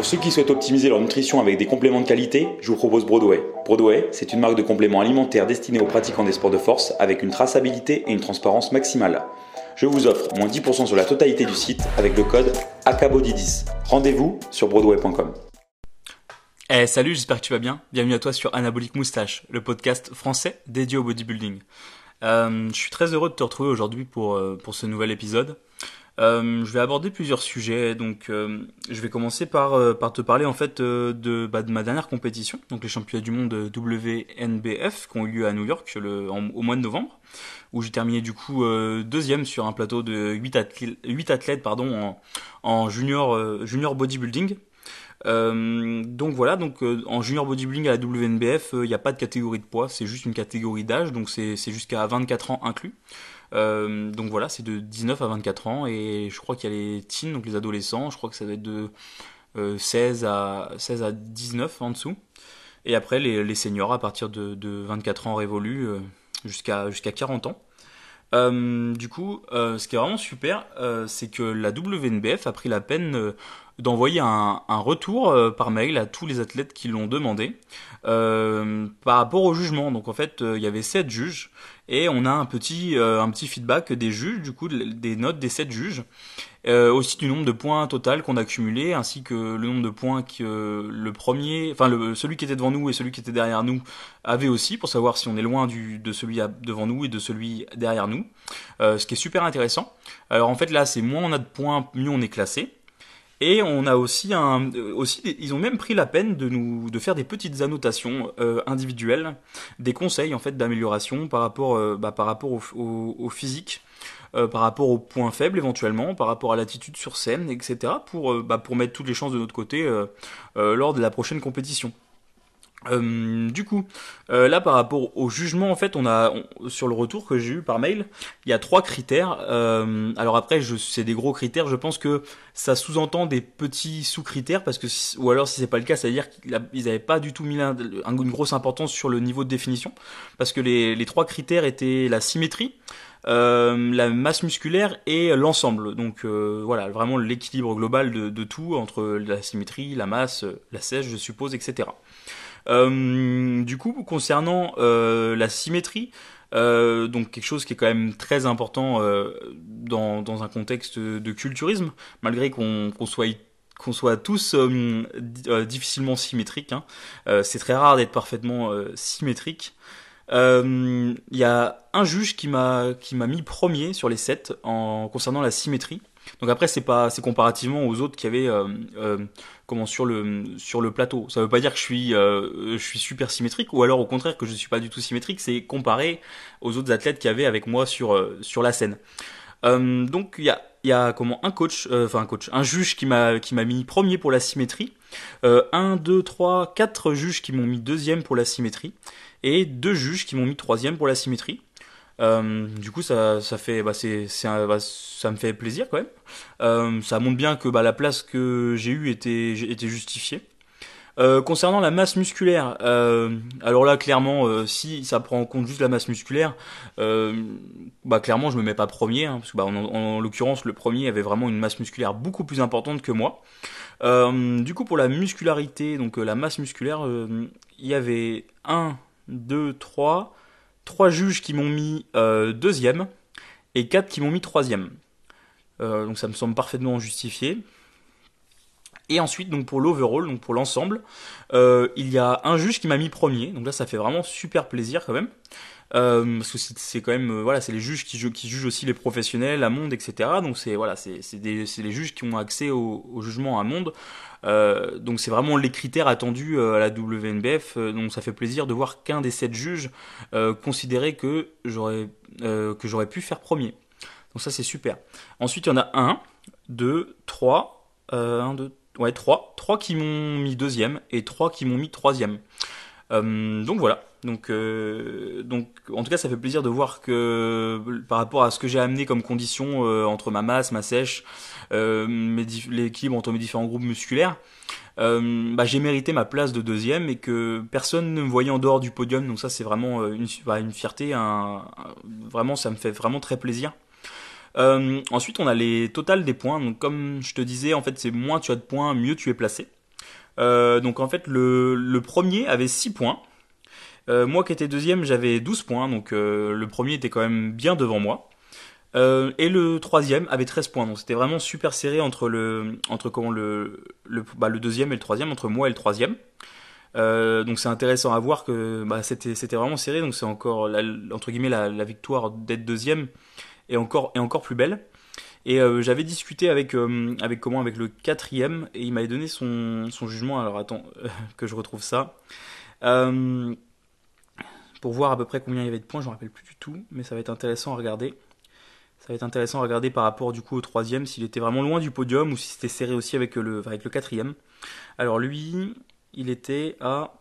Pour ceux qui souhaitent optimiser leur nutrition avec des compléments de qualité, je vous propose Broadway. Broadway, c'est une marque de compléments alimentaires destinée aux pratiquants des sports de force avec une traçabilité et une transparence maximale. Je vous offre moins 10% sur la totalité du site avec le code ACABODY10. Rendez-vous sur broadway.com. Eh salut, j'espère que tu vas bien. Bienvenue à toi sur Anabolic Moustache, le podcast français dédié au bodybuilding. Euh, je suis très heureux de te retrouver aujourd'hui pour, euh, pour ce nouvel épisode. Euh, je vais aborder plusieurs sujets, donc euh, je vais commencer par, euh, par te parler en fait de, bah, de ma dernière compétition, donc les championnats du monde WNBF qui ont eu lieu à New York au mois de novembre, où j'ai terminé du coup deuxième sur un plateau de 8 athlètes, 8 athlètes pardon, en, junior bodybuilding. donc voilà, donc en junior bodybuilding à la WNBF, il n'y a pas de catégorie de poids, c'est juste une catégorie d'âge, donc c'est jusqu'à 24 ans inclus. Euh, donc voilà, c'est de 19 à 24 ans et je crois qu'il y a les teens, donc les adolescents, je crois que ça doit être de 16, euh, à, 16 à 19 en dessous. Et après les, seniors à partir de, de 24 ans révolus euh, jusqu'à jusqu'à 40 ans. Du coup, ce qui est vraiment super, c'est que la WNBF a pris la peine d'envoyer un, un, retour par mail à tous les athlètes qui l'ont demandé par rapport au jugement. Donc en fait, il y avait sept juges et on a un petit un petit feedback des juges, du coup des notes des sept juges euh, aussi du nombre de points total qu'on a cumulé, ainsi que le nombre de points que le premier, enfin celui qui était devant nous et celui qui était derrière nous avait aussi, pour savoir si on est loin du, de celui devant nous et de celui derrière nous, euh, ce qui est super intéressant. Alors en fait là, c'est moins on a de points, mieux on est classé. Et on a aussi un, aussi, ils ont même pris la peine de nous, de faire des petites annotations euh, individuelles, des conseils en fait d'amélioration par rapport, euh, bah, par rapport au, physique euh, par rapport aux points faibles éventuellement, par rapport à l'attitude sur scène, etc. pour, euh, bah, pour mettre toutes les chances de notre côté lors de la prochaine compétition. Euh, du coup, euh, là par rapport au jugement, en fait, on a sur le retour que j'ai eu par mail, il y a trois critères. Euh, alors après, c'est des gros critères. Je pense que ça sous-entend des petits sous-critères parce que ou alors si c'est pas le cas, ça veut dire qu'ils n'avaient pas du tout mis une grosse importance sur le niveau de définition parce que les, trois critères étaient la symétrie, euh, la masse musculaire et l'ensemble. Donc euh, voilà, vraiment l'équilibre global de, tout entre la symétrie, la masse, la sèche, je suppose, etc. Euh, du coup, concernant euh, la symétrie, euh, donc quelque chose qui est quand même très important dans, un contexte de culturisme, malgré qu'on soit qu'on soit tous difficilement symétriques. Hein. c'est très rare d'être parfaitement symétrique. Il y a un juge qui m'a qui m'a mis premier sur les sept en concernant la symétrie. Donc après c'est pas c'est comparativement aux autres qui avaient euh, euh, comment sur le sur le plateau. Ça veut pas dire que je suis euh, je suis super symétrique ou alors au contraire que je suis pas du tout symétrique. C'est comparé aux autres athlètes qui avaient avec moi sur euh, sur la scène. Donc il y a il y a comment un coach enfin un coach un juge qui m'a qui m'a mis premier pour la symétrie. un deux trois quatre juges qui m'ont mis deuxième pour la symétrie et deux juges qui m'ont mis troisième pour la symétrie. Euh, du coup, ça, ça fait, bah, c'est, bah, ça me fait plaisir quand même. Euh, ça montre bien que bah, la place que j'ai eue était, était justifiée. Euh, concernant la masse musculaire, alors là clairement, si ça prend en compte juste la masse musculaire, bah clairement je me mets pas premier, hein, parce que bah, en, en, l'occurrence le premier avait vraiment une masse musculaire beaucoup plus importante que moi. du coup pour la muscularité, donc la masse musculaire, il y avait 1, 2, 3, trois juges qui m'ont mis euh, deuxième et quatre qui m'ont mis troisième. Euh, donc ça me semble parfaitement justifié. Et ensuite, donc pour l'overall, donc pour l'ensemble, euh, il y a un juge qui m'a mis premier. Donc là, ça fait vraiment super plaisir quand même. Euh, parce que c'est quand même, euh, voilà, c'est les juges qui, jugent aussi les professionnels, à monde, etc. Donc c'est voilà, c'est les juges qui ont accès au, jugement à monde. Euh, donc c'est vraiment les critères attendus euh, à la WNBF. donc ça fait plaisir de voir qu'un des sept juges considérait que j'aurais que j'aurais pu faire premier. Donc ça c'est super. Ensuite il y en a un, deux, trois, un, deux, ouais trois, trois qui m'ont mis deuxième et trois qui m'ont mis troisième. Donc voilà. Donc, euh, donc, en tout cas, ça fait plaisir de voir que par rapport à ce que j'ai amené comme condition euh, entre ma masse, ma sèche, euh, l'équilibre entre mes différents groupes musculaires, euh, bah, j'ai mérité ma place de deuxième et que personne ne me voyait en dehors du podium. Donc ça, c'est vraiment euh, une, bah, une fierté. Un, vraiment, ça me fait vraiment très plaisir. Euh, ensuite, on a les totales des points. Donc, comme je te disais, en fait, c'est moins tu as de points, mieux tu es placé. Donc en fait, le, premier avait 6 points. moi qui étais deuxième, j'avais 12 points, donc le premier était quand même bien devant moi. Euh, et le troisième avait 13 points, donc c'était vraiment super serré entre le entre comment le le, bah, deuxième et le troisième, entre moi et le troisième. Euh, donc c'est intéressant à voir que bah, c'était c'était vraiment serré, donc c'est encore la, entre guillemets la, la victoire d'être deuxième est encore est encore plus belle. Et euh, j'avais discuté avec euh, avec comment avec le quatrième et il m'avait donné son son jugement. Alors attends que je retrouve ça. Euh, pour voir à peu près combien il y avait de points, je me rappelle plus du tout, mais ça va être intéressant à regarder. Ça va être intéressant à regarder par rapport du coup au troisième, s'il était vraiment loin du podium ou si c'était serré aussi avec le, avec le quatrième. Alors lui, il était à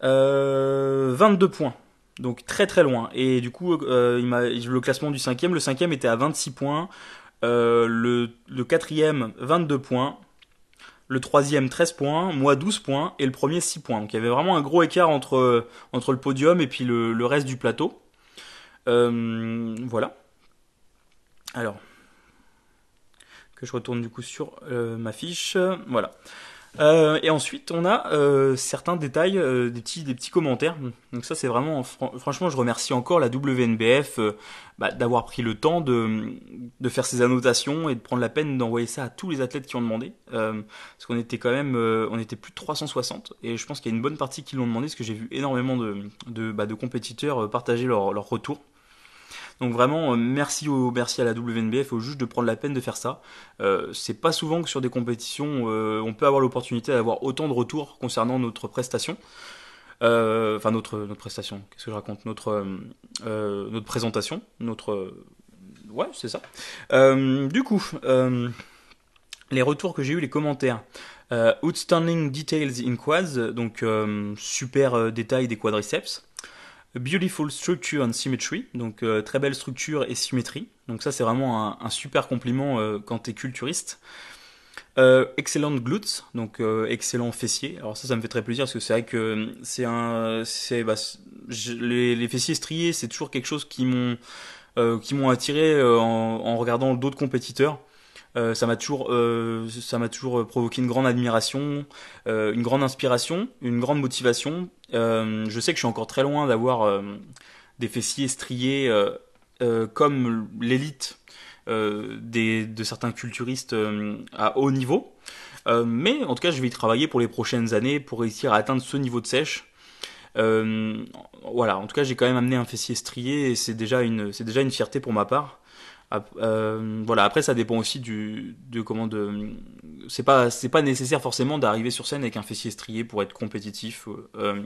22 euh, points. Donc très très loin. Et du coup, euh, le classement du cinquième, le cinquième était à 26 points. Euh, le, quatrième, 22 points. Le troisième, 13 points. Moi, 12 points. Et le premier, 6 points. Donc il y avait vraiment un gros écart entre, entre le podium et puis le, reste du plateau. Euh, voilà. Alors, que je retourne du coup sur ma fiche. Voilà. Euh, et ensuite, on a certains détails, des, petits, des petits commentaires. Donc ça, c'est vraiment, franchement, je remercie encore la WNBF bah, d'avoir pris le temps de, faire ces annotations et de prendre la peine d'envoyer ça à tous les athlètes qui ont demandé. parce qu'on était quand même, on était plus de 360 et je pense qu'il y a une bonne partie qui l'ont demandé parce que j'ai vu énormément de, bah, compétiteurs partager leur, leur retour. Donc vraiment, euh, merci, au, merci à la WNBF, au juge de prendre la peine de faire ça. Euh, c'est pas souvent que sur des compétitions, euh, on peut avoir l'opportunité d'avoir autant de retours concernant notre prestation. enfin notre prestation, qu'est-ce que je raconte? Notre notre présentation, notre ouais c'est ça. du coup, les retours que j'ai eu, les commentaires. outstanding details in quads, donc super détail des quadriceps. Beautiful Structure and Symmetry, donc euh, très belle structure et symétrie. Donc ça c'est vraiment un, super compliment euh, quand tu es culturiste. Euh, excellent glutes, donc excellent fessier. Alors ça, ça me fait très plaisir parce que c'est vrai que c'est un, c'est bah, les, fessiers striés, c'est toujours quelque chose qui m'ont, qui m'ont attiré en, en, regardant d'autres compétiteurs. Euh, ça m'a toujours, euh, ça m'a toujours provoqué une grande admiration, euh, une grande inspiration, une grande motivation. je sais que je suis encore très loin d'avoir des fessiers striés comme l'élite de certains culturistes à haut niveau. mais en tout cas, je vais y travailler pour les prochaines années pour réussir à atteindre ce niveau de sèche. voilà, en tout cas, j'ai quand même amené un fessier strié et c'est déjà une, c'est déjà une fierté pour ma part. Euh, voilà. Après, ça dépend aussi du de comment de. C'est pas c'est pas nécessaire forcément d'arriver sur scène avec un fessier strié pour être compétitif euh,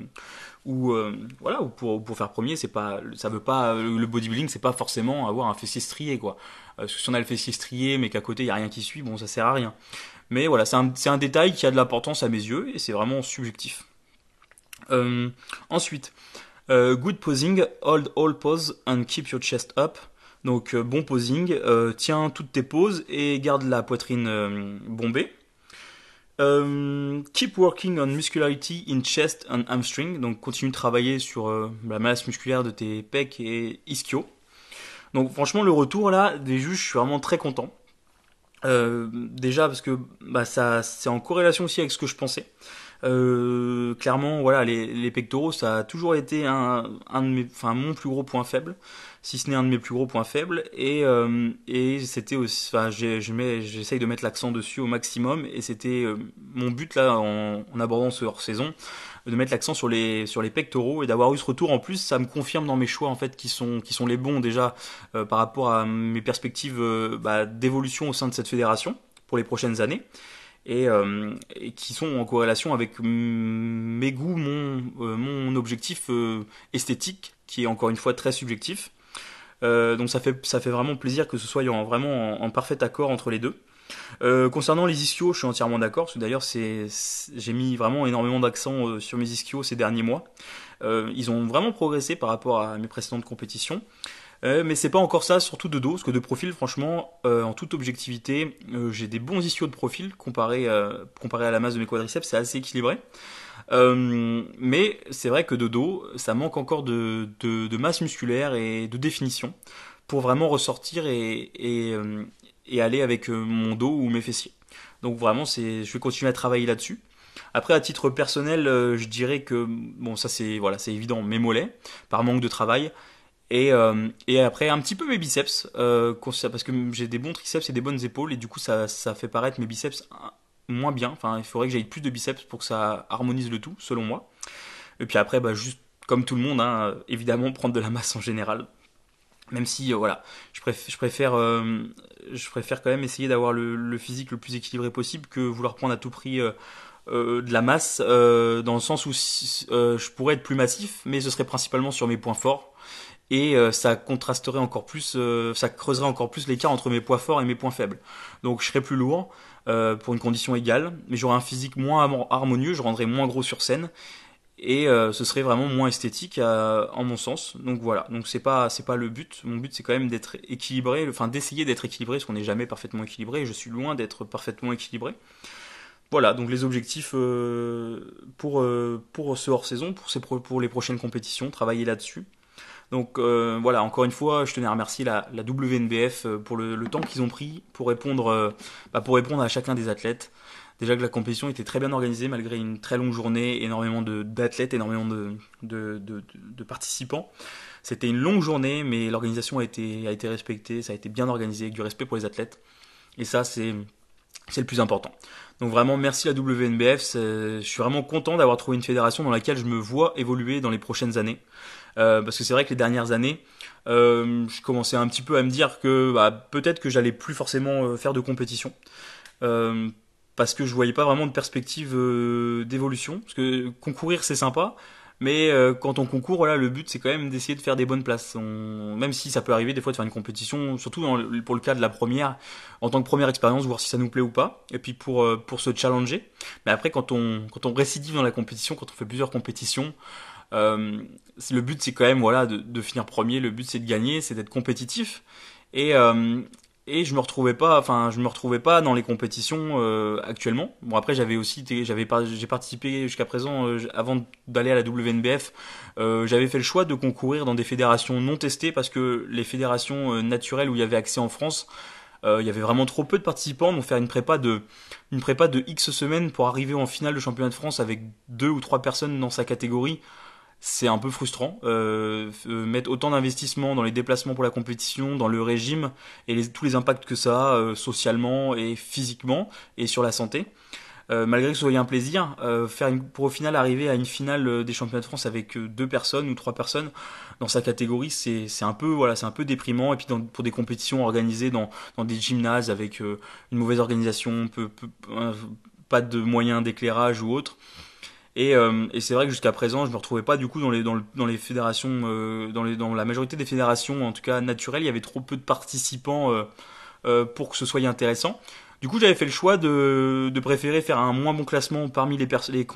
ou euh, voilà ou pour pour faire premier. C'est pas ça veut pas le bodybuilding, c'est pas forcément avoir un fessier strié quoi. Parce que si on a le fessier strié mais qu'à côté il y a rien qui suit, bon ça sert à rien. Mais voilà, c'est un c'est un détail qui a de l'importance à mes yeux et c'est vraiment subjectif. ensuite. good posing, hold all pose and keep your chest up. Donc euh, bon posing, euh, tiens toutes tes poses et garde la poitrine euh, bombée. keep working on muscularity in chest and hamstring. Donc continue de travailler sur la masse musculaire de tes pecs et ischio. Donc franchement le retour là des juges, je suis vraiment très content. déjà parce que bah, ça c'est en corrélation aussi avec ce que je pensais. Clairement, voilà, les, les, pectoraux, ça a toujours été un, un de mes, enfin mon plus gros point faible si ce n'est un de mes plus gros points faibles. Et, euh, et c'était aussi, enfin, j'essaye de mettre l'accent dessus au maximum. Et c'était euh, mon but là en, abordant ce hors saison, de mettre l'accent sur les sur les pectoraux et d'avoir eu ce retour en plus, ça me confirme dans mes choix en fait qui sont qui sont les bons déjà euh, par rapport à mes perspectives bah, d'évolution au sein de cette fédération pour les prochaines années. Et, et, qui sont en corrélation avec mes goûts, mon, mon objectif esthétique, qui est encore une fois très subjectif. Euh, donc ça fait, ça fait vraiment plaisir que ce soit en, vraiment en, parfait accord entre les deux. Euh, concernant les ischios, je suis entièrement d'accord, parce que d'ailleurs j'ai mis vraiment énormément d'accent euh, sur mes ischios ces derniers mois. ils ont vraiment progressé par rapport à mes précédentes compétitions. Mais c'est pas encore ça, surtout de dos, parce que de profil, franchement, en toute objectivité, j'ai des bons ischios de profil comparé, comparé à la masse de mes quadriceps, c'est assez équilibré. Euh, mais c'est vrai que de dos, ça manque encore de, de, masse musculaire et de définition pour vraiment ressortir et, et, euh, et aller avec euh, mon dos ou mes fessiers. Donc vraiment, c'est, je vais continuer à travailler là-dessus. Après, à titre personnel, euh, je dirais que bon, ça c'est voilà, c'est évident, mes mollets par manque de travail. Et, euh, et après, un petit peu mes biceps, euh, parce que j'ai des bons triceps et des bonnes épaules, et du coup, ça, fait paraître mes biceps moins bien. Enfin, il faudrait que j'aille plus de biceps pour que ça harmonise le tout, selon moi. Et puis après, bah, juste comme tout le monde, hein, évidemment, prendre de la masse en général. Même si, voilà, je préfère, quand même essayer d'avoir le, physique le plus équilibré possible que vouloir prendre à tout prix euh, de la masse euh, dans le sens où euh, je pourrais être plus massif, mais ce serait principalement sur mes points forts et ça contrasterait encore plus, ça creuserait encore plus l'écart entre mes points forts et mes points faibles. Donc je serais plus lourd pour une condition égale, mais j'aurais un physique moins harmonieux, je rendrais moins gros sur scène et ce serait vraiment moins esthétique en mon sens. Donc voilà, donc c'est pas c'est pas le but. Mon but c'est quand même d'être équilibré, enfin d'essayer d'être équilibré, parce qu'on n'est jamais parfaitement équilibré. Et je suis loin d'être parfaitement équilibré. Voilà, donc les objectifs euh, pour, euh, pour ce hors-saison, pour les prochaines compétitions, travailler là-dessus. Donc euh, voilà, encore une fois, je tenais à remercier la, WNBF pour le, temps qu'ils ont pris pour répondre, bah, pour répondre à chacun des athlètes. Déjà que la compétition était très bien organisée malgré une très longue journée, énormément d'athlètes, énormément de, participants. C'était une longue journée, mais l'organisation a été, respectée, ça a été bien organisé, avec du respect pour les athlètes. Et ça, c'est le plus important. Donc vraiment, merci la WNBF. Je suis vraiment content d'avoir trouvé une fédération dans laquelle je me vois évoluer dans les prochaines années. Euh, parce que c'est vrai que les dernières années, euh, je commençais un petit peu à me dire que bah, peut-être que j'allais plus forcément euh, faire de compétition. parce que je voyais pas vraiment de perspective d'évolution. Parce que concourir c'est sympa, mais quand on concourt, voilà, le but c'est quand même d'essayer de faire des bonnes places. Même si ça peut arriver des fois de faire une compétition, surtout pour le cas de la première, en tant que première expérience, voir si ça nous plaît ou pas. Et puis pour pour se challenger. Mais après, quand on quand on récidive dans la compétition, quand on fait plusieurs compétitions, euh, le but c'est quand même voilà de, finir premier. Le but c'est de gagner, c'est d'être compétitif. Et, euh, et je me retrouvais pas enfin je me retrouvais pas dans les compétitions euh, actuellement bon après j'avais aussi j'avais j'ai participé jusqu'à présent avant d'aller à la WNBF j'avais fait le choix de concourir dans des fédérations non testées parce que les fédérations naturelles où il y avait accès en France il y avait vraiment trop peu de participants donc faire une prépa de une prépa de X semaines pour arriver en finale de championnat de France avec deux ou trois personnes dans sa catégorie c'est un peu frustrant. Euh, euh, mettre autant d'investissement dans les déplacements pour la compétition, dans le régime et les, tous les impacts que ça a euh, socialement et physiquement et sur la santé. Euh, malgré que ce soit un plaisir, euh, faire une, pour au final arriver à une finale des championnats de France avec deux personnes ou trois personnes dans sa catégorie, c'est un peu voilà, c'est un peu déprimant. Et puis dans, pour des compétitions organisées dans, dans des gymnases avec une mauvaise organisation, peu, peu, pas de moyens d'éclairage ou autre. Et, euh, et c'est vrai que jusqu'à présent, je me retrouvais pas du coup dans les dans, le, dans les fédérations, euh, dans les dans la majorité des fédérations, en tout cas naturelles, il y avait trop peu de participants euh, euh pour que ce soit intéressant. Du coup, j'avais fait le choix de, de préférer faire un moins bon classement parmi les, les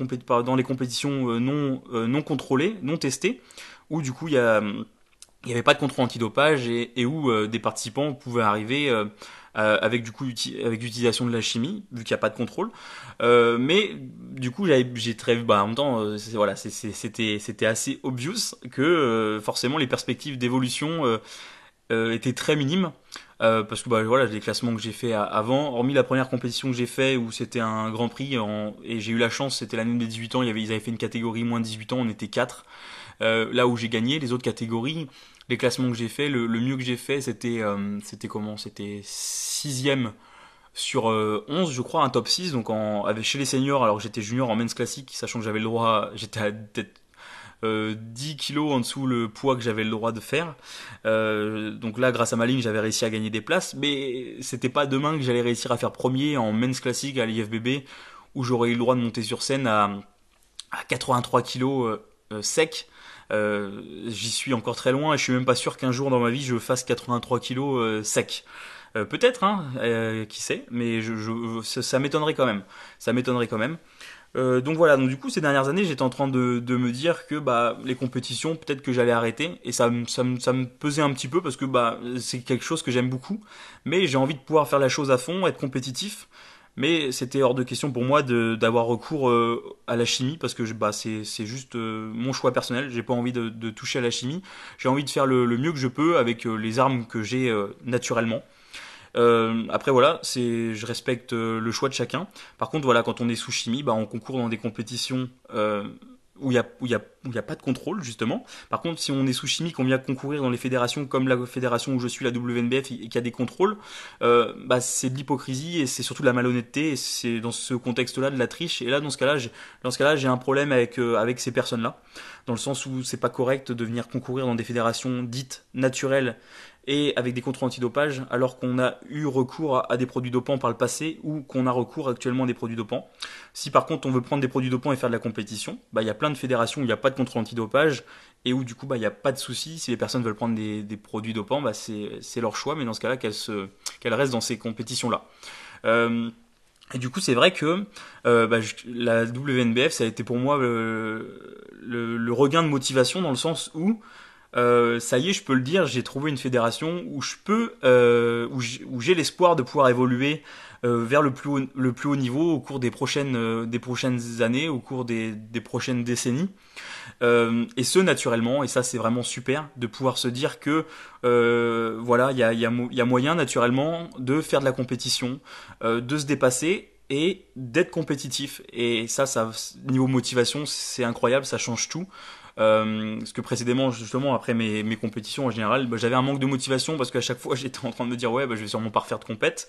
dans les compétitions euh, non non contrôlées, non testées, où du coup il y a il n'y avait pas de contrôle antidopage et, et où des participants pouvaient arriver euh, avec du coup avec l'utilisation de la chimie vu qu'il n'y a pas de contrôle. Euh, mais du coup j'ai très bah, en même temps euh, voilà c'était c'était assez obvious que forcément les perspectives d'évolution étaient très minimes. parce que bah, voilà les classements que j'ai fait avant hormis la première compétition que j'ai fait où c'était un grand prix en, et j'ai eu la chance c'était l'année des 18 ans il y avait ils avaient fait une catégorie moins de 18 ans on était 4 là où j'ai gagné les autres catégories les classements que j'ai fait, le, mieux que j'ai fait, c'était euh, comment? C'était sixième sur euh, 11, je crois, un top 6. Donc en, chez les seniors, alors j'étais junior en men's classique, sachant que j'avais le droit, j'étais à peut-être euh, 10 kilos en dessous le poids que j'avais le droit de faire. Euh, donc là, grâce à ma ligne, j'avais réussi à gagner des places, mais c'était pas demain que j'allais réussir à faire premier en men's classique à l'IFBB, où j'aurais eu le droit de monter sur scène à, à 83 kilos euh, sec. Euh, j'y suis encore très loin et je suis même pas sûr qu'un jour dans ma vie je fasse 83 kilos euh, sec. Euh, peut-être, hein, qui sait, mais ça, m'étonnerait quand même. Ça m'étonnerait quand même. Donc voilà, donc du coup ces dernières années j'étais en train de, me dire que bah les compétitions peut-être que j'allais arrêter et ça, ça, ça, me pesait un petit peu parce que bah c'est quelque chose que j'aime beaucoup, mais j'ai envie de pouvoir faire la chose à fond, être compétitif mais c'était hors de question pour moi d'avoir recours euh, à la chimie parce que bah, c'est juste euh, mon choix personnel. J'ai pas envie de, de, toucher à la chimie. J'ai envie de faire le, le, mieux que je peux avec euh, les armes que j'ai naturellement. après voilà, c'est, je respecte le choix de chacun. Par contre voilà, quand on est sous chimie, bah, on concourt dans des compétitions où il n'y a, où y a, y a pas de contrôle, justement. Par contre, si on est sous chimie, qu'on vient concourir dans les fédérations comme la fédération où je suis, la WNBF, et qu'il y a des contrôles, euh, bah, c'est de l'hypocrisie et c'est surtout de la malhonnêteté. Et c'est dans ce contexte-là de la triche. Et là, dans ce cas-là, j'ai, dans ce cas-là, j'ai un problème avec, euh, avec ces personnes-là. Dans le sens où c'est pas correct de venir concourir dans des fédérations dites naturelles et avec des contrôles antidopage, alors qu'on a eu recours à, des produits dopants par le passé ou qu'on a recours actuellement à des produits dopants. Si par contre on veut prendre des produits dopants et faire de la compétition, bah, il y a plein de fédérations où il n'y a pas de contrôle antidopage et où du coup bah, il n'y a pas de souci. Si les personnes veulent prendre des, produits dopants, bah, c'est leur choix, mais dans ce cas-là qu'elles qu restent dans ces compétitions-là. Euh, et du coup, c'est vrai que euh, bah, la WNBF, ça a été pour moi le, le, regain de motivation dans le sens où euh, ça y est, je peux le dire, j'ai trouvé une fédération où je peux, euh, où j'ai l'espoir de pouvoir évoluer euh, vers le plus, haut, niveau au cours des prochaines, des prochaines années, au cours des, prochaines décennies. et ce naturellement, et ça c'est vraiment super, de pouvoir se dire que voilà, il y a, moyen naturellement de faire de la compétition, de se dépasser et d'être compétitif. Et ça, niveau motivation, c'est incroyable, ça change tout. Euh, parce que précédemment, justement, après mes, compétitions en général, bah, j'avais un manque de motivation parce qu'à chaque fois, j'étais en train de me dire ouais, bah, je vais sûrement pas refaire de compète.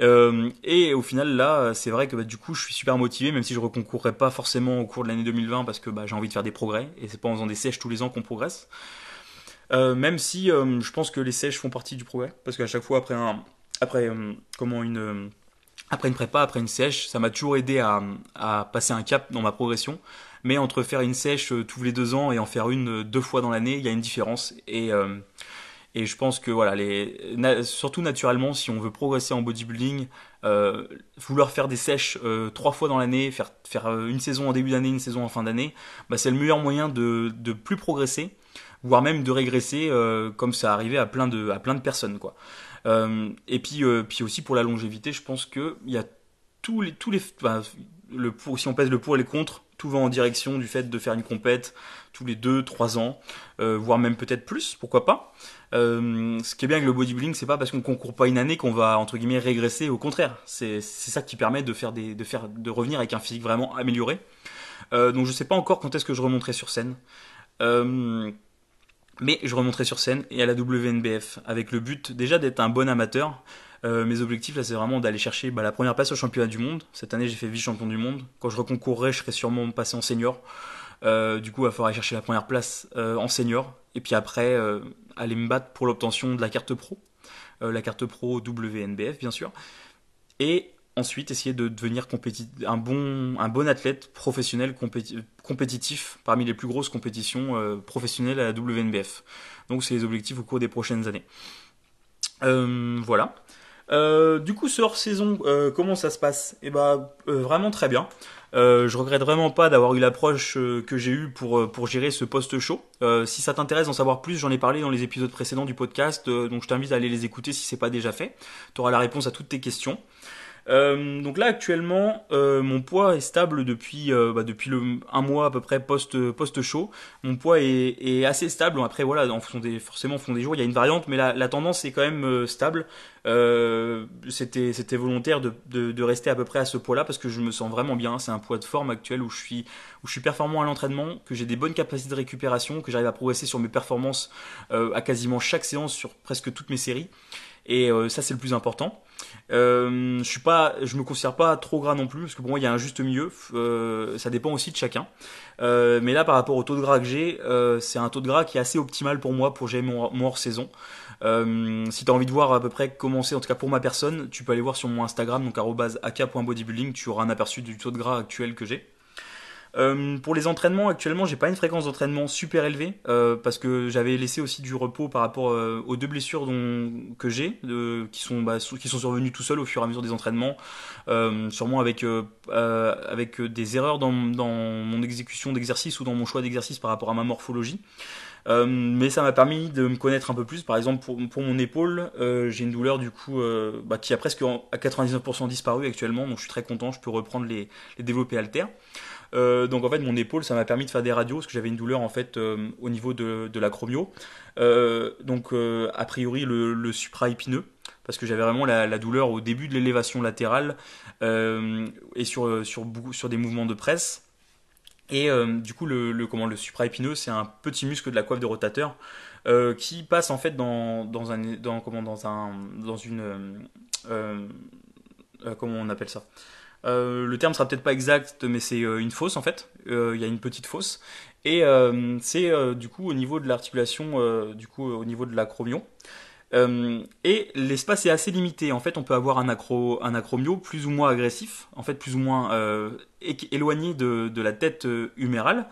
Euh, et au final, là, c'est vrai que bah, du coup, je suis super motivé, même si je reconcourrais pas forcément au cours de l'année 2020 parce que bah, j'ai envie de faire des progrès et c'est pas en faisant des sèches tous les ans qu'on progresse. Euh, même si je pense que les sèches font partie du progrès parce qu'à chaque fois après une prépa, après une sèche, ça m'a toujours aidé à passer un cap dans ma progression mais entre faire une sèche euh, tous les deux ans et en faire une euh, deux fois dans l'année, il y a une différence. Et, euh, et je pense que voilà, les, surtout naturellement, si on veut progresser en bodybuilding, vouloir faire des sèches trois fois dans l'année, faire, faire une saison en début d'année, une saison en fin d'année, bah, c'est le meilleur moyen de, de plus progresser, voire même de régresser, comme ça arrivait à plein de, à plein de personnes. Quoi. et puis, puis aussi pour la longévité, je pense qu'il y a tous les, tous les, le pour, si on pèse le pour et les contre, tout en direction du fait de faire une compète tous les 2-3 ans, euh, voire même peut-être plus, pourquoi pas. Euh, ce qui est bien avec le bodybuilding, c'est pas parce qu'on concourt pas une année qu'on va entre guillemets régresser. Au contraire, c'est ça qui permet de faire des, de faire, de revenir avec un physique vraiment amélioré. Euh, donc je sais pas encore quand est-ce que je remonterai sur scène. mais je remonterai sur scène et à la WNBF avec le but déjà d'être un bon amateur, euh, mes objectifs, là, c'est vraiment d'aller chercher bah, la première place au championnat du monde. Cette année, j'ai fait vice-champion du monde. Quand je reconcourrai, je serai sûrement passé en senior. Euh, du coup, il va falloir aller chercher la première place euh, en senior. Et puis après, aller me battre pour l'obtention de la carte pro. la carte pro WNBF, bien sûr. Et ensuite, essayer de devenir un bon, un bon athlète professionnel compétitif parmi les plus grosses compétitions professionnelles à la WNBF. Donc, c'est les objectifs au cours des prochaines années. voilà. Euh, du coup, ce hors-saison, euh, comment ça se passe? Eh ben, euh, vraiment très bien. je regrette vraiment pas d'avoir eu l'approche que j'ai eue pour, pour gérer ce post show. si ça t'intéresse d'en savoir plus, j'en ai parlé dans les épisodes précédents du podcast, donc je t'invite à aller les écouter si c'est pas déjà fait. Tu auras la réponse à toutes tes questions. Euh, donc là actuellement, euh, mon poids est stable depuis euh, bah, depuis le un mois à peu près post post chaud. Mon poids est, assez stable. Après voilà, forcément en fonction des jours, il y a une variante, mais la, tendance est quand même stable. c'était c'était volontaire de, de, de, rester à peu près à ce poids-là parce que je me sens vraiment bien. C'est un poids de forme actuel où je suis où je suis performant à l'entraînement, que j'ai des bonnes capacités de récupération, que j'arrive à progresser sur mes performances à quasiment chaque séance sur presque toutes mes séries. Et ça c'est le plus important. Euh, je suis pas, je me considère pas trop gras non plus parce que pour moi il y a un juste milieu. Euh, ça dépend aussi de chacun. Euh, mais là par rapport au taux de gras que j'ai, euh, c'est un taux de gras qui est assez optimal pour moi pour gérer mon, hors saison. Euh, si tu as envie de voir à peu près comment c'est, en tout cas pour ma personne, tu peux aller voir sur mon Instagram donc @ak.bodybuilding. Tu auras un aperçu du taux de gras actuel que j'ai. Euh, pour les entraînements, actuellement, j'ai pas une fréquence d'entraînement super élevée euh, parce que j'avais laissé aussi du repos par rapport euh, aux deux blessures dont, que j'ai, qui sont bah, qui sont survenues tout seul au fur et à mesure des entraînements, euh, sûrement avec avec des erreurs dans, dans mon exécution d'exercice ou dans mon choix d'exercice par rapport à ma morphologie. Euh, mais ça m'a permis de me connaître un peu plus. Par exemple, pour, pour mon épaule, euh, j'ai une douleur du coup euh, bah, qui a presque à 99% disparu actuellement, donc je suis très content. Je peux reprendre les, les développés haltères. Euh, donc en fait, mon épaule, ça m'a permis de faire des radios parce que j'avais une douleur en fait euh, au niveau de, de l'acromio. Euh, donc a priori le, le supra-épineux parce que j'avais vraiment la, la, douleur au début de l'élévation latérale et sur, sur, sur des mouvements de presse. Et du coup, le, comment, le supraépineux, c'est un petit muscle de la coiffe de rotateur qui passe en fait dans, dans, un, dans, comment, dans, un, dans une. Comment on appelle ça? Euh, le terme sera peut-être pas exact, mais c'est une fosse en fait. Il y a une petite fosse. Et c'est du coup au niveau de l'articulation, du coup au niveau de l'acromion. Euh, et l'espace est assez limité. En fait, on peut avoir un, acro, un acromio plus ou moins agressif, en fait plus ou moins euh, éloigné de, la tête euh, humérale.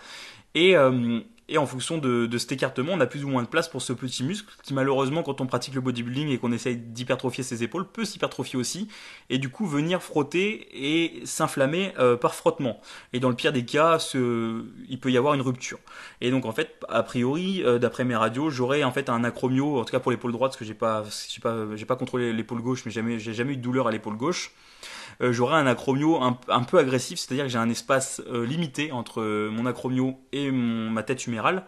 Et, euh, et en fonction de, cet écartement, on a plus ou moins de place pour ce petit muscle qui malheureusement quand on pratique le bodybuilding et qu'on essaye d'hypertrophier ses épaules peut s'hypertrophier aussi et du coup venir frotter et s'inflammer euh, par frottement. Et dans le pire des cas, il peut y avoir une rupture. Et donc en fait, a priori, euh, d'après mes radios, j'aurais en fait un acromio, en tout cas pour l'épaule droite, parce que j'ai pas, pas, contrôlé l'épaule gauche, mais j'ai jamais eu de douleur à l'épaule gauche. Euh, j'aurai un acromio un, peu agressif, c'est-à-dire que j'ai un espace euh, limité entre euh, mon acromio et ma tête humérale.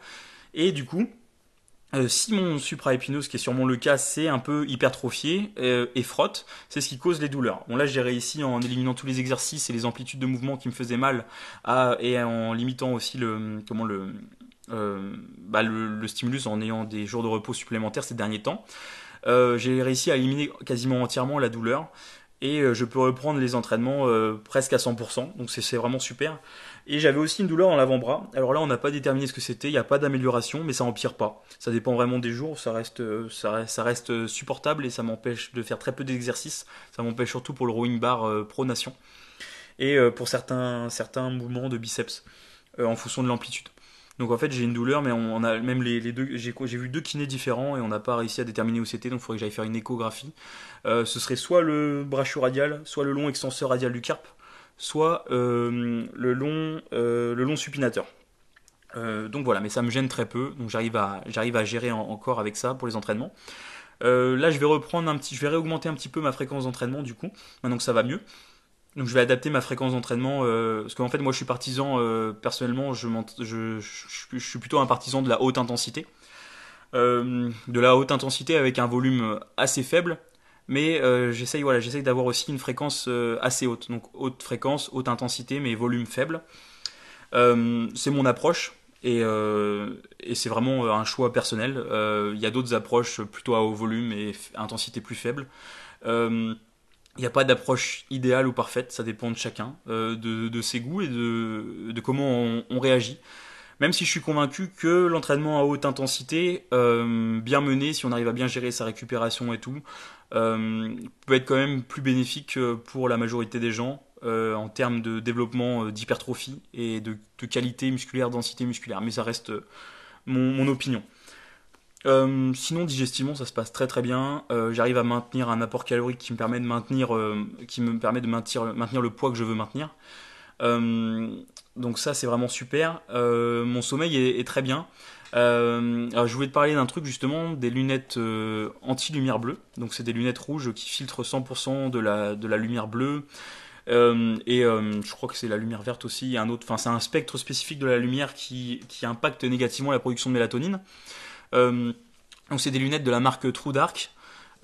Et du coup, si mon supraépineux, ce qui est sûrement le cas, c'est un peu hypertrophié et frotte, c'est ce qui cause les douleurs. Bon là, j'ai réussi en éliminant tous les exercices et les amplitudes de mouvement qui me faisaient mal, et en limitant aussi le comment le, bah, le, le stimulus en ayant des jours de repos supplémentaires ces derniers temps. j'ai réussi à éliminer quasiment entièrement la douleur et euh, je peux reprendre les entraînements euh, presque à 100%, donc c'est vraiment super. Et j'avais aussi une douleur dans l'avant-bras. Alors là, on n'a pas déterminé ce que c'était, il n'y a pas d'amélioration, mais ça empire pas. Ça dépend vraiment des jours, ça reste, euh, supportable et ça m'empêche de faire très peu d'exercices. Ça m'empêche surtout pour le rowing bar pronation et pour certains, mouvements de biceps en fonction de l'amplitude. Donc en fait j'ai une douleur, mais on, a même les, les deux. J'ai vu deux kinés différents et on n'a pas réussi à déterminer où c'était, donc il faudrait que j'aille faire une échographie. Euh, ce serait soit le brachio radial, soit le long extenseur radial du carpe, soit euh, le long euh, le long supinateur. Donc voilà, mais ça me gêne très peu, donc j'arrive à gérer en, encore avec ça pour les entraînements. Là je vais reprendre un petit, je vais réaugmenter un petit peu ma fréquence d'entraînement du coup, maintenant que ça va mieux. Donc je vais adapter ma fréquence d'entraînement parce qu'en fait moi je suis partisan personnellement je, suis plutôt un partisan de la haute intensité de la haute intensité avec un volume assez faible mais euh, j'essaye voilà j'essaye d'avoir aussi une fréquence euh, assez haute. Donc haute fréquence haute intensité mais volume faible. Euh, c'est mon approche. Et, c'est vraiment un choix personnel. Il y a d'autres approches plutôt à haut volume et intensité plus faible. Il n'y a pas d'approche idéale ou parfaite, ça dépend de chacun, de, ses goûts et de, comment on, réagit. Même si je suis convaincu que l'entraînement à haute intensité, bien mené, si on arrive à bien gérer sa récupération et tout, peut être quand même plus bénéfique pour la majorité des gens euh, en termes de développement d'hypertrophie et de, qualité musculaire, densité musculaire. Mais ça reste mon, opinion. Euh, sinon, digestivement, ça se passe très très bien. Euh, J'arrive à maintenir un apport calorique qui me permet de maintenir, euh, qui me permet de maintenir, le poids que je veux maintenir. Euh, donc ça, c'est vraiment super. Euh, mon sommeil est très bien. Alors, je voulais te parler d'un truc justement, des lunettes anti-lumière bleue. Donc c'est des lunettes rouges qui filtrent 100% de la, lumière bleue. Euh, et euh, je crois que c'est la lumière verte aussi. Un autre, enfin, c'est un spectre spécifique de la lumière qui, impacte négativement la production de mélatonine. Euh, donc c'est des lunettes de la marque True Dark.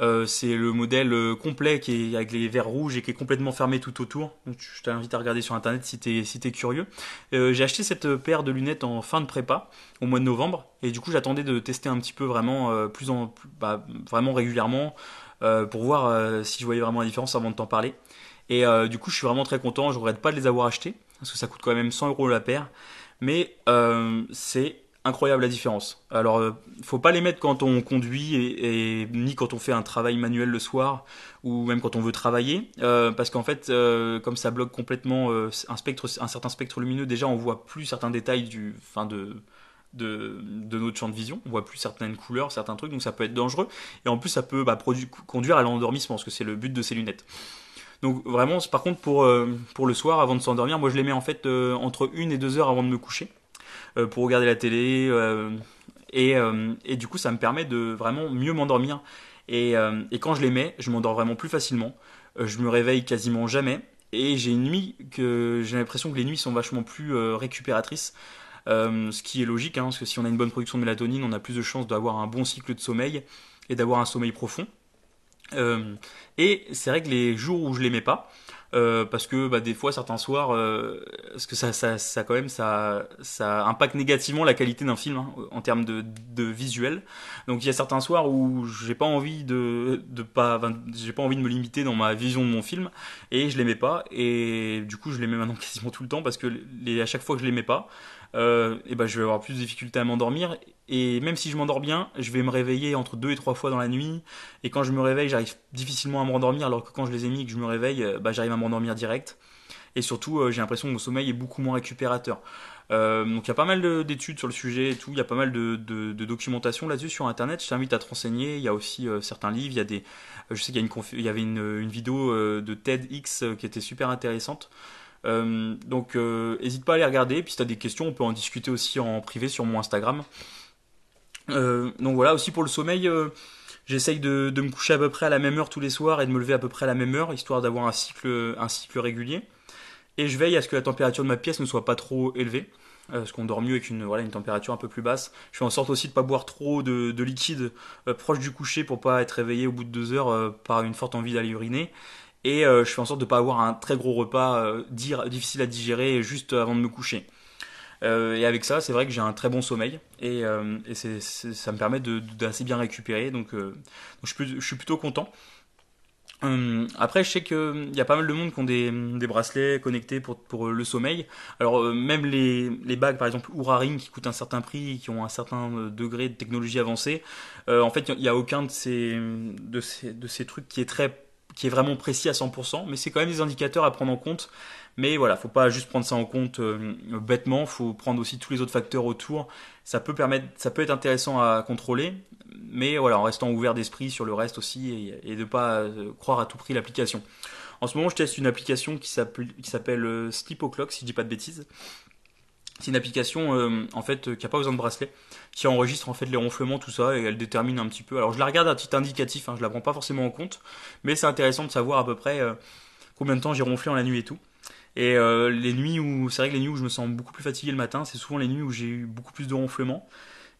Euh, c'est le modèle euh, complet qui est avec les verres rouges et qui est complètement fermé tout autour. Je t'invite à regarder sur internet si t'es curieux. Euh, j'ai acheté cette paire de lunettes en fin de prépa au mois de novembre et du coup j'attendais de tester un petit peu vraiment plus en bah, vraiment régulièrement pour voir si je voyais vraiment la différence avant de t'en parler. Et du coup je suis vraiment très content. Je regrette pas de les avoir achetés parce que ça coûte quand même 100 euros la paire, mais c'est incroyable la différence. Alors, euh, faut pas les mettre quand on conduit et, ni quand on fait un travail manuel le soir ou même quand on veut travailler, euh, parce qu'en fait, euh, comme ça bloque complètement euh, un spectre, un certain spectre lumineux, déjà on voit plus certains détails du, fin de de, de, notre champ de vision, on voit plus certaines couleurs, certains trucs, donc ça peut être dangereux. Et en plus, ça peut bah, conduire à l'endormissement, parce que c'est le but de ces lunettes. Donc vraiment, par contre, pour, pour le soir, avant de s'endormir, moi je les mets en fait entre une et deux heures avant de me coucher. Euh, pour regarder la télé. Euh, Et, et du coup, ça me permet de vraiment mieux m'endormir. Et, et, quand je les mets, je m'endors vraiment plus facilement. je me réveille quasiment jamais. Et j'ai une nuit que j'ai l'impression que les nuits sont vachement plus récupératrices. ce qui est logique, hein, parce que si on a une bonne production de mélatonine, on a plus de chances d'avoir un bon cycle de sommeil et d'avoir un sommeil profond. et c'est vrai que les jours où je les mets pas, euh, parce que bah, des fois certains soirs euh, parce que ça, ça, ça quand même ça, ça impacte négativement la qualité d'un film hein, en termes de, de visuel. Donc il y a certains soirs où j'ai pas envie de, de pas j'ai pas envie de me limiter dans ma vision de mon film et je mets pas. Et du coup je mets maintenant quasiment tout le temps parce que les, à chaque fois que je mets pas euh, et ben je vais avoir plus de difficultés à m'endormir et même si je m'endors bien, je vais me réveiller entre deux et trois fois dans la nuit. Et quand je me réveille, j'arrive difficilement à me rendormir, alors que quand je les ai mis et que je me réveille, bah, j'arrive à m'endormir direct. Et surtout, euh, j'ai l'impression que mon sommeil est beaucoup moins récupérateur. Donc il y a pas mal d'études sur le sujet et tout, il y a pas mal de, documentation là-dessus sur internet. Je t'invite à te renseigner. Il y a aussi certains livres, il y a des, je sais qu'il y, y avait une, une vidéo de TEDx qui était super intéressante. Donc n'hésite pas à les regarder. Puis si des questions, on peut en discuter aussi en privé sur mon Instagram. Euh, donc voilà, aussi pour le sommeil, euh, j'essaye de, me coucher à peu près à la même heure tous les soirs et de me lever à peu près à la même heure, histoire d'avoir un cycle, régulier. Et je veille à ce que la température de ma pièce ne soit pas trop élevée, euh, parce qu'on dort mieux avec une, température un peu plus basse. Je fais en sorte aussi de ne pas boire trop de, de liquide proche du coucher pour pas être réveillé au bout de deux heures par une forte envie d'aller uriner. Et je fais en sorte de ne pas avoir un très gros repas difficile à digérer juste avant de me coucher. Euh, et avec ça, c'est vrai que j'ai un très bon sommeil et, euh, ça me permet d'assez bien récupérer. Donc, euh, je, suis plutôt content. après, je sais qu'il y a pas mal de monde qui ont des, bracelets connectés pour, le sommeil. Alors, même les, les bagues, par exemple, Oura Ring, qui coûtent un certain prix, qui ont un certain degré de technologie avancée, en fait, il n'y a aucun de ces trucs qui est, très, qui est vraiment précis à 100%, mais c'est quand même des indicateurs à prendre en compte mais voilà, faut pas juste prendre ça en compte euh, bêtement, faut prendre aussi tous les autres facteurs autour. Ça peut permettre, ça peut être intéressant à contrôler, mais voilà, en restant ouvert d'esprit sur le reste aussi et, de pas euh, croire à tout prix l'application. En ce moment, je teste une application qui s'appelle euh, Sleep O'Clock, si je dis pas de bêtises. C'est une application en fait qui a pas besoin de bracelet, qui enregistre en fait les ronflements, tout ça, et elle détermine un petit peu. Alors je la regarde à titre indicatif, hein, je la prends pas forcément en compte, mais c'est intéressant de savoir à peu près combien de temps j'ai ronflé en la nuit et tout. Et euh, les nuits où, c'est vrai que les nuits où je me sens beaucoup plus fatigué le matin, c'est souvent les nuits où j'ai eu beaucoup plus de ronflements.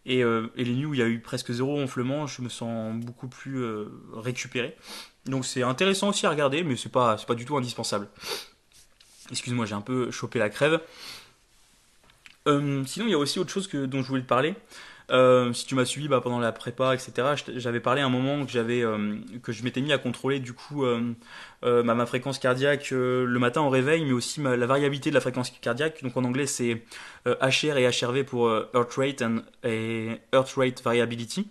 Et, euh, les nuits où il y a eu presque zéro ronflement, je me sens beaucoup plus euh, récupéré. Donc c'est intéressant aussi à regarder, mais c'est pas, pas du tout indispensable. Excuse-moi, j'ai un peu chopé la crève. Sinon, il y a aussi autre chose dont je voulais te parler. Euh, si tu m'as suivi bah, pendant la prépa, etc., j'avais parlé à un moment euh, que je m'étais mis à contrôler du coup euh, ma, fréquence cardiaque le matin au réveil, mais aussi la variabilité de la fréquence cardiaque. Donc en anglais c'est HR et HRV pour Heart Rate and, et Heart Rate Variability.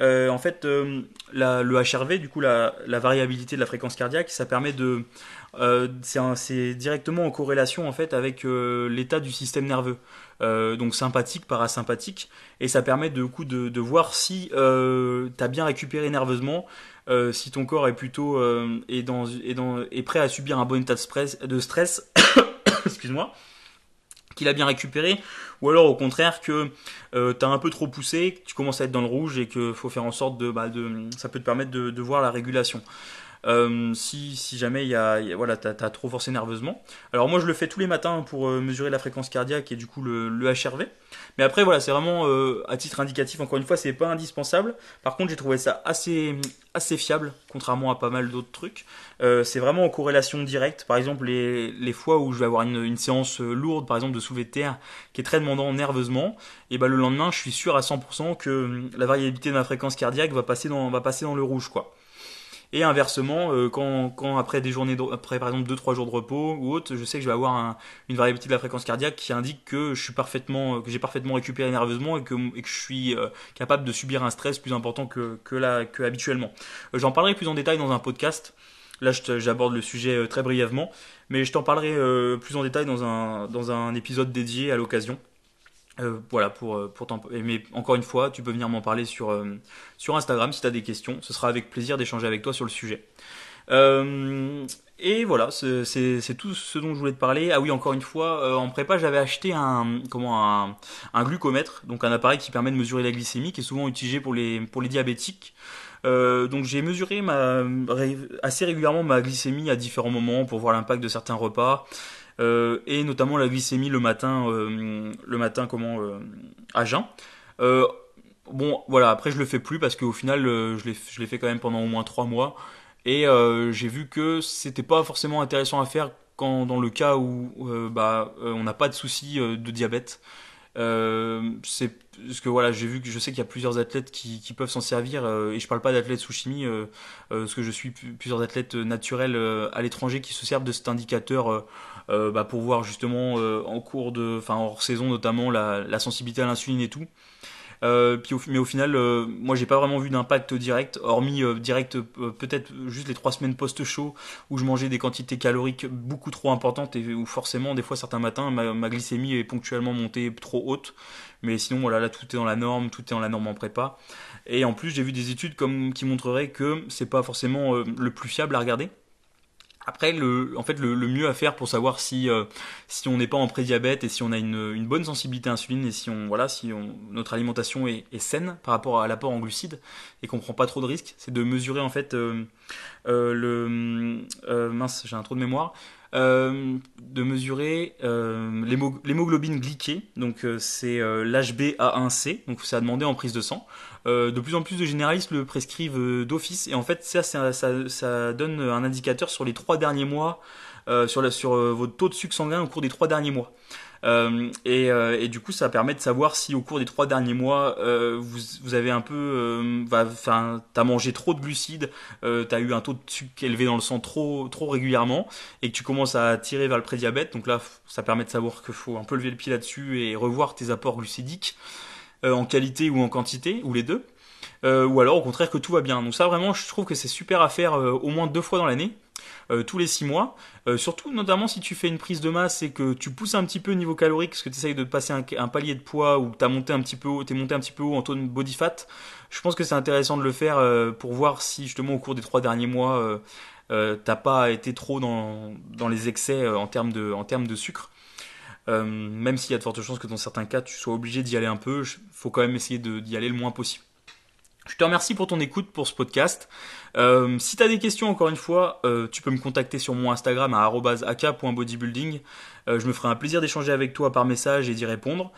en fait, le HRV, du coup, la, variabilité de la fréquence cardiaque, ça permet de, c'est directement en corrélation en fait avec l'état du système nerveux. Euh, donc sympathique, parasympathique, et ça permet de de, voir si euh, tu as bien récupéré nerveusement, euh, si ton corps est plutôt euh, est, dans, est, dans, est prêt à subir un bon état de stress, de stress excuse-moi, qu'il a bien récupéré, ou alors au contraire que euh, tu as un peu trop poussé, que tu commences à être dans le rouge et qu'il faut faire en sorte de, bah, de ça peut te permettre de voir la régulation. Euh, si, si jamais il y a, voilà, t'as as trop forcé nerveusement. Alors moi je le fais tous les matins pour euh, mesurer la fréquence cardiaque et du coup le, le HRV. Mais après voilà, c'est vraiment euh, à titre indicatif. Encore une fois, c'est pas indispensable. Par contre, j'ai trouvé ça assez assez fiable, contrairement à pas mal d'autres trucs. c'est vraiment en corrélation directe. Par exemple, les, les fois où je vais avoir une, une séance lourde, par exemple de soulevé de terre, qui est très demandant nerveusement, et ben le lendemain, je suis sûr à 100% que la variabilité de ma fréquence cardiaque va passer dans va passer dans le rouge, quoi. Et inversement, euh, quand, après des journées, après par exemple 2-3 jours de repos ou autre, je sais que je vais avoir une variabilité de la fréquence cardiaque qui indique que parfaitement, j'ai parfaitement récupéré nerveusement et que, je suis euh, capable de subir un stress plus important que, habituellement. Euh, j'en parlerai plus en détail dans un podcast. Là, j'aborde le sujet très brièvement, mais je t'en parlerai plus en détail dans un épisode dédié à l'occasion. Euh, voilà, pour, euh, pour Mais encore une fois, tu peux venir m'en parler sur, euh, sur Instagram si tu as des questions. Ce sera avec plaisir d'échanger avec toi sur le sujet. Et voilà, c'est tout ce dont je voulais te parler. Ah oui, encore une fois, euh, en prépa, j'avais acheté un, comment, un, un, glucomètre, donc un appareil qui permet de mesurer la glycémie, qui est souvent utilisé pour les, pour les diabétiques. Euh, donc j'ai mesuré ma, assez régulièrement ma glycémie à différents moments pour voir l'impact de certains repas. Euh, et notamment la glycémie le matin, euh, le matin comment à jeun. bon, voilà. Après, je le fais plus parce qu'au final, je l'ai, fait quand même pendant au moins trois mois. Et j'ai vu que c'était pas forcément intéressant à faire quand dans le cas où bah, on n'a pas de souci de diabète. Euh, c'est parce que voilà, j'ai vu que je sais qu'il y a plusieurs athlètes qui, peuvent s'en servir euh, et je parle pas d'athlètes sous chimie, euh, parce que je suis plusieurs athlètes naturels à l'étranger qui se servent de cet indicateur bah, pour voir justement en cours de, enfin hors saison notamment la sensibilité à l'insuline et tout. Euh, mais au final, euh, moi j'ai pas vraiment vu d'impact direct, hormis euh, direct peut-être juste les trois semaines post-show où je mangeais des quantités caloriques beaucoup trop importantes et où forcément des fois certains matins ma, glycémie est ponctuellement montée trop haute. Mais sinon voilà là tout est dans la norme, tout est dans la norme en prépa. Et en plus j'ai vu des études comme qui montreraient que c'est pas forcément le plus fiable à regarder. Après, le, en fait, le, mieux à faire pour savoir si euh, si on n'est pas en prédiabète et si on a une, une, bonne sensibilité à l'insuline et si on voilà si on, notre alimentation est, est, saine par rapport à l'apport en glucides et qu'on prend pas trop de risques, c'est de mesurer en fait euh, euh, le mince, j'ai un trou de mémoire. de mesurer l'hémoglobine glyquée, donc c'est l'HbA1c, donc c'est à demander en prise de sang. Euh, de plus en plus de généralistes le prescrivent euh, d'office. Et en fait, ça, ça, donne un indicateur sur les trois derniers mois, euh, sur, la, sur votre taux de sucre sanguin au cours des trois derniers mois. Et, et, du coup, ça permet de savoir si au cours des trois derniers mois, vous, vous, avez un peu, enfin, t'as mangé trop de glucides, t'as eu un taux de sucre élevé dans le sang trop, trop régulièrement, et que tu commences à tirer vers le prédiabète. Donc là, ça permet de savoir qu'il faut un peu lever le pied là-dessus et revoir tes apports glucidiques. Euh, en qualité ou en quantité, ou les deux. Euh, ou alors au contraire que tout va bien. Donc ça vraiment je trouve que c'est super à faire euh, au moins deux fois dans l'année. tous les six mois. surtout, notamment si tu fais une prise de masse et que tu pousses un petit peu au niveau calorique, parce que tu essayes de passer un, palier de poids ou tu as monté un petit peu haut, monté un petit peu haut en taux de body fat. Je pense que c'est intéressant de le faire pour voir si justement au cours des trois derniers mois, t'as pas été trop dans, dans les excès en termes de sucre. Euh, même s'il y a de fortes chances que dans certains cas tu sois obligé d'y aller un peu, faut quand même essayer d'y aller le moins possible. Je te remercie pour ton écoute pour ce podcast. Euh, si tu as des questions, encore une fois, euh, tu peux me contacter sur mon Instagram à aka.bodybuilding. je me ferai un plaisir d'échanger avec toi par message et d'y répondre.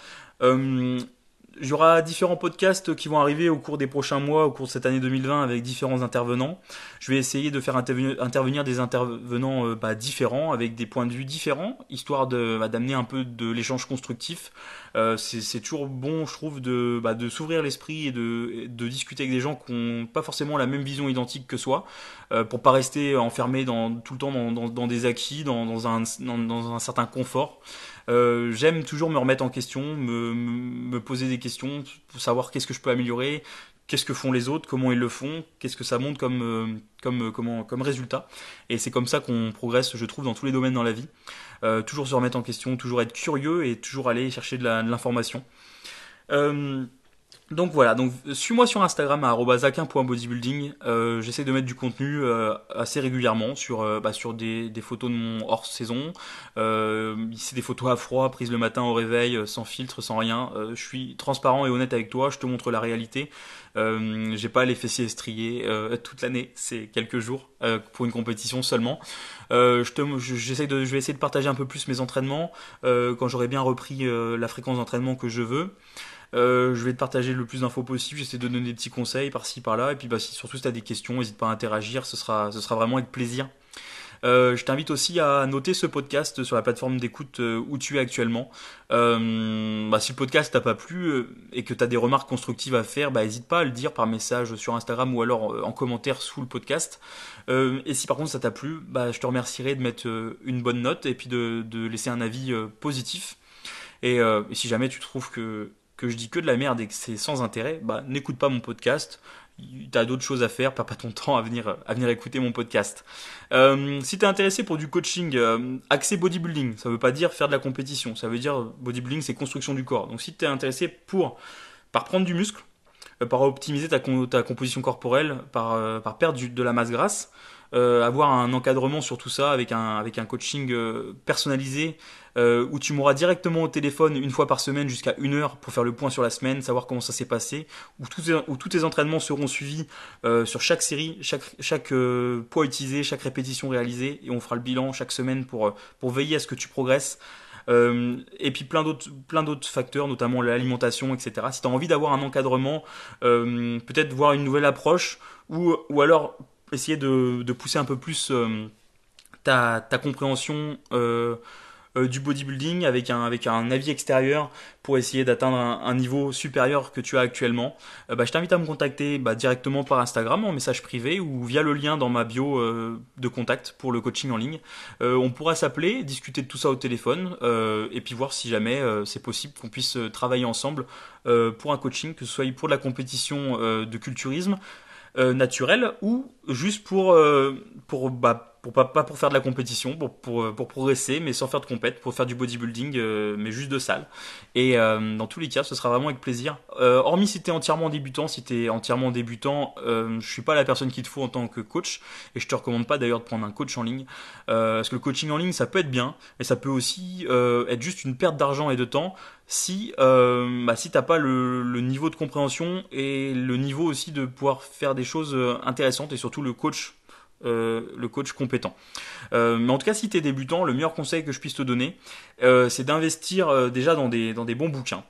Il y aura différents podcasts qui vont arriver au cours des prochains mois, au cours de cette année 2020, avec différents intervenants. Je vais essayer de faire intervenir des intervenants euh, bah, différents, avec des points de vue différents, histoire bah, d'amener un peu de l'échange constructif. Euh, c'est toujours bon, je trouve, de, bah, de s'ouvrir l'esprit et de, de, discuter avec des gens qui n'ont pas forcément la même vision identique que soi, euh, pour pas rester enfermé dans, tout le temps dans, dans, dans des acquis, dans, dans, un, dans un certain confort. Euh, j'aime toujours me remettre en question, me, me poser des questions pour savoir qu'est-ce que je peux améliorer, qu'est-ce que font les autres, comment ils le font, qu'est-ce que ça montre comme, euh, comme, euh, comme résultat. Et c'est comme ça qu'on progresse, je trouve, dans tous les domaines dans la vie. toujours se remettre en question, toujours être curieux et toujours aller chercher de l'information. Donc voilà, donc suis-moi sur Instagram à @akin.bodybuilding. Euh, J'essaie de mettre du contenu euh, assez régulièrement sur euh, bah, sur des, photos de mon hors saison. Euh, c'est des photos à froid, prises le matin au réveil, sans filtre, sans rien. Je suis transparent et honnête avec toi. Je te montre la réalité. J'ai pas les fessiers estriés toute l'année. C'est quelques jours pour une compétition seulement. je te, de, je vais essayer de partager un peu plus mes entraînements quand j'aurai bien repris la fréquence d'entraînement que je veux. Euh, je vais te partager le plus d'infos possible. J'essaie de donner des petits conseils par-ci par-là. Et puis bah, surtout si tu as des questions, n'hésite pas à interagir. Ce sera, vraiment avec plaisir. Euh, je t'invite aussi à noter ce podcast sur la plateforme d'écoute euh, où tu es actuellement. Bah, si le podcast t'a pas plu et que tu as des remarques constructives à faire, bah, n'hésite pas à le dire par message sur Instagram ou alors en commentaire sous le podcast. et si par contre ça t'a plu, je te remercierai de mettre une bonne note et puis de, laisser un avis positif. Et, si jamais tu trouves que que je dis que de la merde et que c'est sans intérêt, bah n'écoute pas mon podcast. T'as d'autres choses à faire, perds pas ton temps à venir, à venir écouter mon podcast. Euh, si t'es intéressé pour du coaching euh, accès bodybuilding, ça veut pas dire faire de la compétition, ça veut dire bodybuilding c'est construction du corps. Donc si t'es intéressé pour par prendre du muscle, euh, par optimiser ta, composition corporelle, par perdre de la masse grasse, avoir un encadrement sur tout ça avec un, avec un coaching personnalisé où tu m'auras directement au téléphone une fois par semaine jusqu'à une heure pour faire le point sur la semaine, savoir comment ça s'est passé, où, où tous tes entraînements seront suivis sur chaque série, chaque, chaque poids utilisé, chaque répétition réalisée, et on fera le bilan chaque semaine pour, pour veiller à ce que tu progresses. Euh, et puis plein d'autres, plein d'autres facteurs, notamment l'alimentation, etc. Si tu as envie d'avoir un encadrement, euh, peut-être voir une nouvelle approche, ou, ou alors essayer de, de pousser un peu plus euh, ta, compréhension euh, du bodybuilding avec un, avis extérieur pour essayer d'atteindre un, niveau supérieur que tu as actuellement, euh, bah, je t'invite à me contacter bah, directement par Instagram en message privé ou via le lien dans ma bio euh, de contact pour le coaching en ligne. on pourra s'appeler, discuter de tout ça au téléphone et puis voir si jamais c'est possible qu'on puisse travailler ensemble pour un coaching, que ce soit pour la compétition de culturisme, naturel ou juste pour, pour bah, pour pas, pas, pour faire de la compétition, pour, pour, euh, progresser, mais sans faire de compète, pour faire du bodybuilding, euh, mais juste de salle. Et euh, dans tous les cas, ce sera vraiment avec plaisir. hormis si tu es entièrement débutant, si tu es entièrement débutant, je suis pas la personne qu'il te faut en tant que coach, et je te recommande pas d'ailleurs de prendre un coach en ligne, parce que le coaching en ligne, ça peut être bien, mais ça peut aussi être juste une perte d'argent et de temps si bah, si t'as pas le, le, niveau de compréhension et le niveau aussi de pouvoir faire des choses intéressantes et surtout le coach euh, le coach compétent. Euh, mais en tout cas, si tu es débutant, le meilleur conseil que je puisse te donner, euh, c'est d'investir déjà dans des, dans des bons bouquins.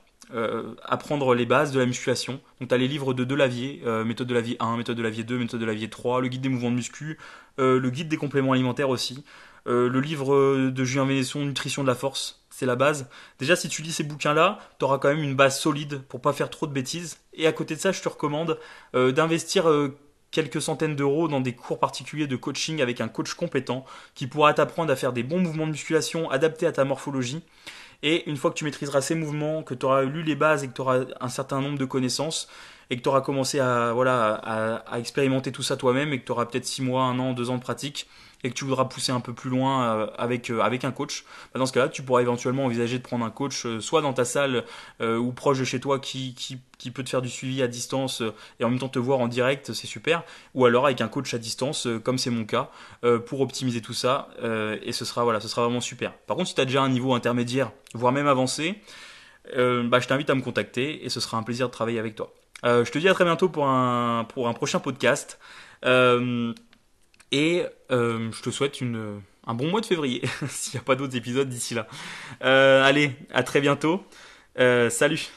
apprendre les bases de la musculation. Donc tu as les livres de Delavier, méthode de Lavier 1, méthode de Lavier 2, méthode de Lavier 3, le guide des mouvements de muscu, le guide des compléments alimentaires aussi, le livre de Julien Vénesson, Nutrition de la force, c'est la base. Déjà, si tu lis ces bouquins-là, tu auras quand même une base solide pour pas faire trop de bêtises. Et à côté de ça, je te recommande d'investir quelques centaines d'euros dans des cours particuliers de coaching avec un coach compétent qui pourra t'apprendre à faire des bons mouvements de musculation adaptés à ta morphologie. Et une fois que tu maîtriseras ces mouvements, que tu auras lu les bases et que tu auras un certain nombre de connaissances, et que tu auras commencé à, voilà, à, expérimenter tout ça toi-même, et que tu auras peut-être 6 mois, 1 an, 2 ans de pratique, et que tu voudras pousser un peu plus loin euh, avec, euh, avec un coach, bah, dans ce cas-là, tu pourras éventuellement envisager de prendre un coach euh, soit dans ta salle ou proche de chez toi qui, qui, peut te faire du suivi à distance et en même temps te voir en direct, c'est super, ou alors avec un coach à distance, comme c'est mon cas, pour optimiser tout ça, et ce sera, voilà, ce sera vraiment super. Par contre, si tu as déjà un niveau intermédiaire, voire même avancé, bah, je t'invite à me contacter et ce sera un plaisir de travailler avec toi. je te dis à très bientôt pour un, pour un prochain podcast. Et euh, je te souhaite une, un bon mois de février, s'il n'y a pas d'autres épisodes d'ici là. Euh, allez, à très bientôt. Euh, salut